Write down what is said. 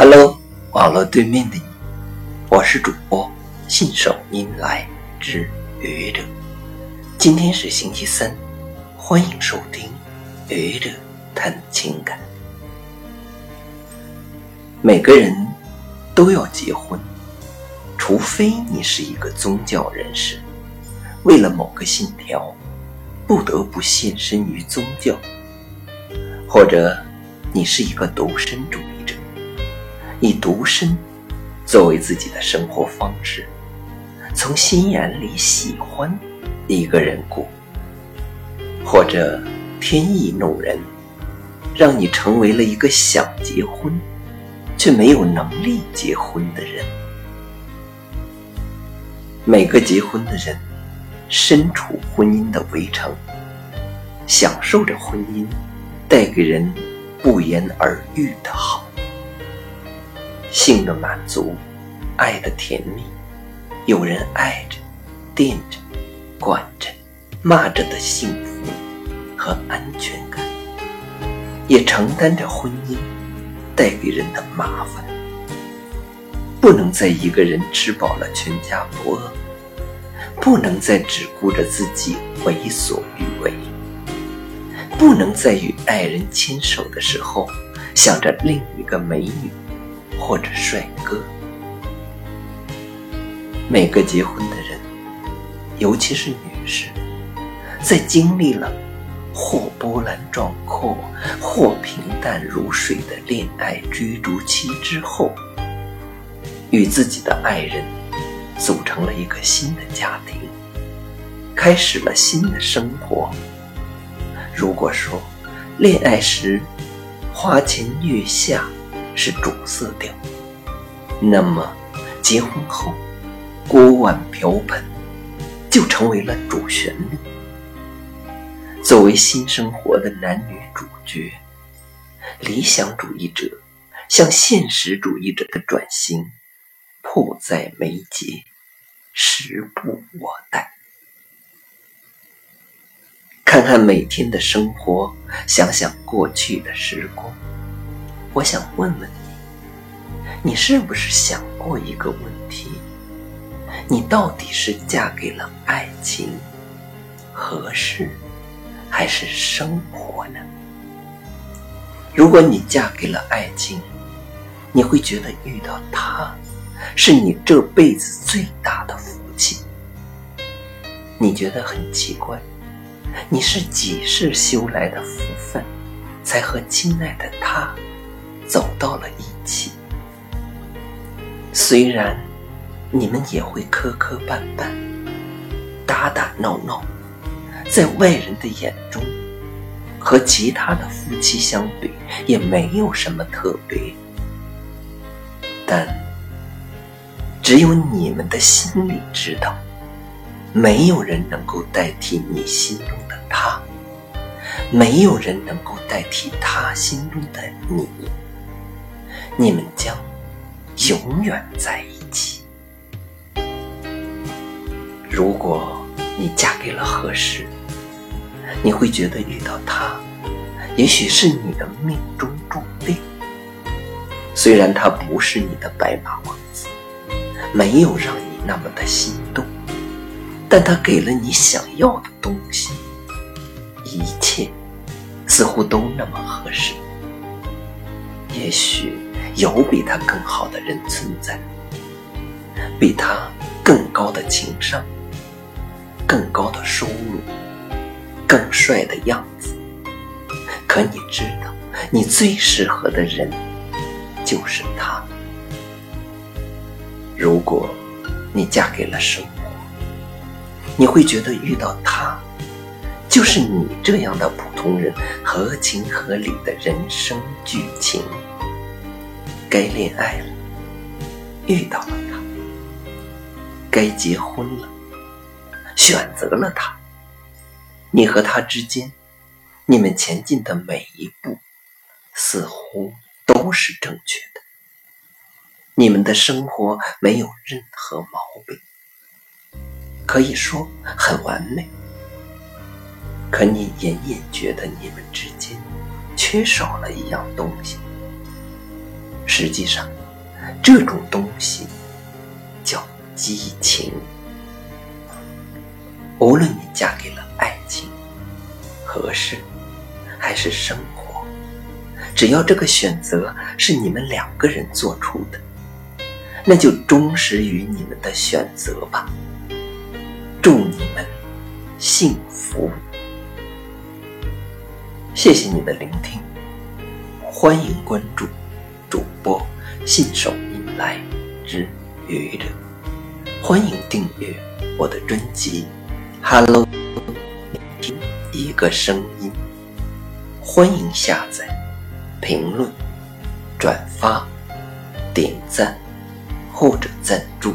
Hello，网络对面的你，我是主播信手拈来之愚者。今天是星期三，欢迎收听愚者谈情感。每个人都要结婚，除非你是一个宗教人士，为了某个信条，不得不献身于宗教，或者你是一个独身主义。以独身作为自己的生活方式，从心眼里喜欢一个人过，或者天意弄人，让你成为了一个想结婚却没有能力结婚的人。每个结婚的人身处婚姻的围城，享受着婚姻带给人不言而喻的好。性的满足，爱的甜蜜，有人爱着、惦着、管着、骂着的幸福和安全感，也承担着婚姻带给人的麻烦。不能再一个人吃饱了全家不饿，不能再只顾着自己为所欲为，不能在与爱人牵手的时候想着另一个美女。或者帅哥，每个结婚的人，尤其是女士，在经历了或波澜壮阔、或平淡如水的恋爱追逐期之后，与自己的爱人组成了一个新的家庭，开始了新的生活。如果说恋爱时花前月下，是主色调，那么结婚后锅碗瓢盆就成为了主旋律。作为新生活的男女主角，理想主义者向现实主义者的转型迫在眉睫，时不我待。看看每天的生活，想想过去的时光。我想问问你，你是不是想过一个问题？你到底是嫁给了爱情、合适，还是生活呢？如果你嫁给了爱情，你会觉得遇到他，是你这辈子最大的福气。你觉得很奇怪，你是几世修来的福分，才和亲爱的他。走到了一起，虽然你们也会磕磕绊绊、打打闹闹，在外人的眼中，和其他的夫妻相比也没有什么特别，但只有你们的心里知道，没有人能够代替你心中的他，没有人能够代替他心中的你。你们将永远在一起。如果你嫁给了合适，你会觉得遇到他，也许是你的命中注定。虽然他不是你的白马王子，没有让你那么的心动，但他给了你想要的东西，一切似乎都那么合适。也许。有比他更好的人存在，比他更高的情商、更高的收入、更帅的样子。可你知道，你最适合的人就是他。如果你嫁给了生活，你会觉得遇到他，就是你这样的普通人合情合理的人生剧情。该恋爱了，遇到了他；该结婚了，选择了他。你和他之间，你们前进的每一步，似乎都是正确的。你们的生活没有任何毛病，可以说很完美。可你隐隐觉得你们之间缺少了一样东西。实际上，这种东西叫激情。无论你嫁给了爱情、合适，还是生活，只要这个选择是你们两个人做出的，那就忠实于你们的选择吧。祝你们幸福！谢谢你的聆听，欢迎关注主播信手拈来之愚者，欢迎订阅我的专辑。Hello，听一个声音，欢迎下载、评论、转发、点赞或者赞助。